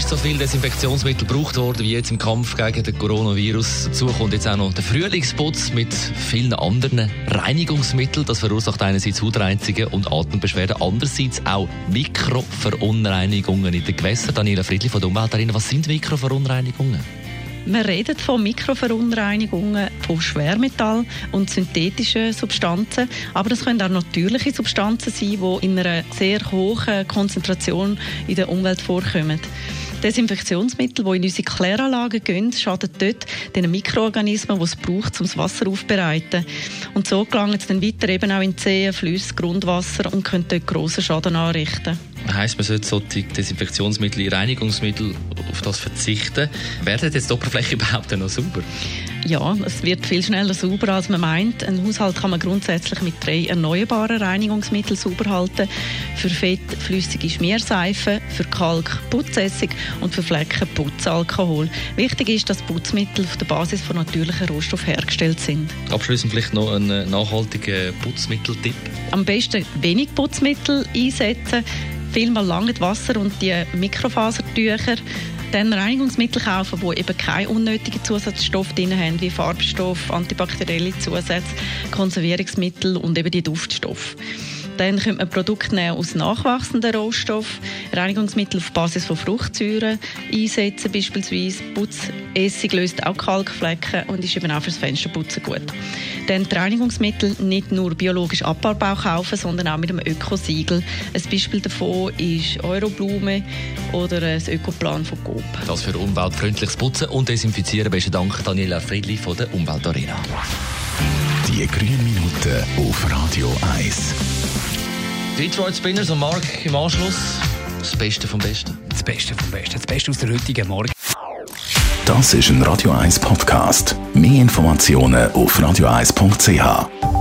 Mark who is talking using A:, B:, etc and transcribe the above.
A: ist so viel Desinfektionsmittel gebraucht worden wie jetzt im Kampf gegen den Coronavirus. Dazu kommt jetzt auch noch der Frühlingsputz mit vielen anderen Reinigungsmitteln. Das verursacht einerseits Hautreizungen und Atembeschwerden, andererseits auch Mikroverunreinigungen in den Gewässern. Daniela Friedli von der Umweltarena, was sind Mikroverunreinigungen?
B: Wir reden von Mikroverunreinigungen von Schwermetall und synthetischen Substanzen, aber das können auch natürliche Substanzen sein, die in einer sehr hohen Konzentration in der Umwelt vorkommen. Desinfektionsmittel, die in unsere Kläranlagen gehen, schaden dort den Mikroorganismen, die es braucht, um das Wasser aufzubereiten. Und so gelangen sie dann weiter eben auch in Zehen, Flüsse, Grundwasser und können dort grossen Schaden anrichten.
A: Heißt, man sollte solche Desinfektionsmittel, Reinigungsmittel auf das verzichten. Werden jetzt die Oberfläche überhaupt noch sauber?
B: Ja, es wird viel schneller sauber, als man meint. Ein Haushalt kann man grundsätzlich mit drei erneuerbaren Reinigungsmitteln sauber halten. Für Fett flüssige Schmierseife, für Kalk Putzessig und für Flecken Putzalkohol. Wichtig ist, dass Putzmittel auf der Basis von natürlichen Rohstoffen hergestellt sind.
A: Abschließend vielleicht noch ein nachhaltiger Putzmitteltipp.
B: Am besten wenig Putzmittel einsetzen vielmal lange Wasser und die Mikrofasertücher dann Reinigungsmittel kaufen, die eben keine unnötigen Zusatzstoffe drin haben, wie Farbstoff, antibakterielle Zusätze, Konservierungsmittel und eben die Duftstoffe. Dann könnte man Produkte nehmen aus nachwachsenden Rohstoffen, Reinigungsmittel auf Basis von Fruchtsäuren einsetzen, beispielsweise Putzessig löst auch Kalkflecken und ist eben auch fürs Fensterputzen gut. Dann die Reinigungsmittel nicht nur biologisch abbaubar kaufen, sondern auch mit einem Ökosiegel. Ein Beispiel davon ist Euroblume oder das Ökoplan von Coop.
A: Das für umweltfreundliches Putzen und Desinfizieren. Besten Dank, Daniela Friedli von der Umweltarena.
C: Die grünen Minuten auf Radio 1.
A: Detroit Spinners und Mark im Anschluss. Das Beste vom Besten.
D: Das Beste vom Besten. Das Beste aus der heutigen Morgen.
C: Das ist ein Radio 1 Podcast. Mehr Informationen auf radio1.ch.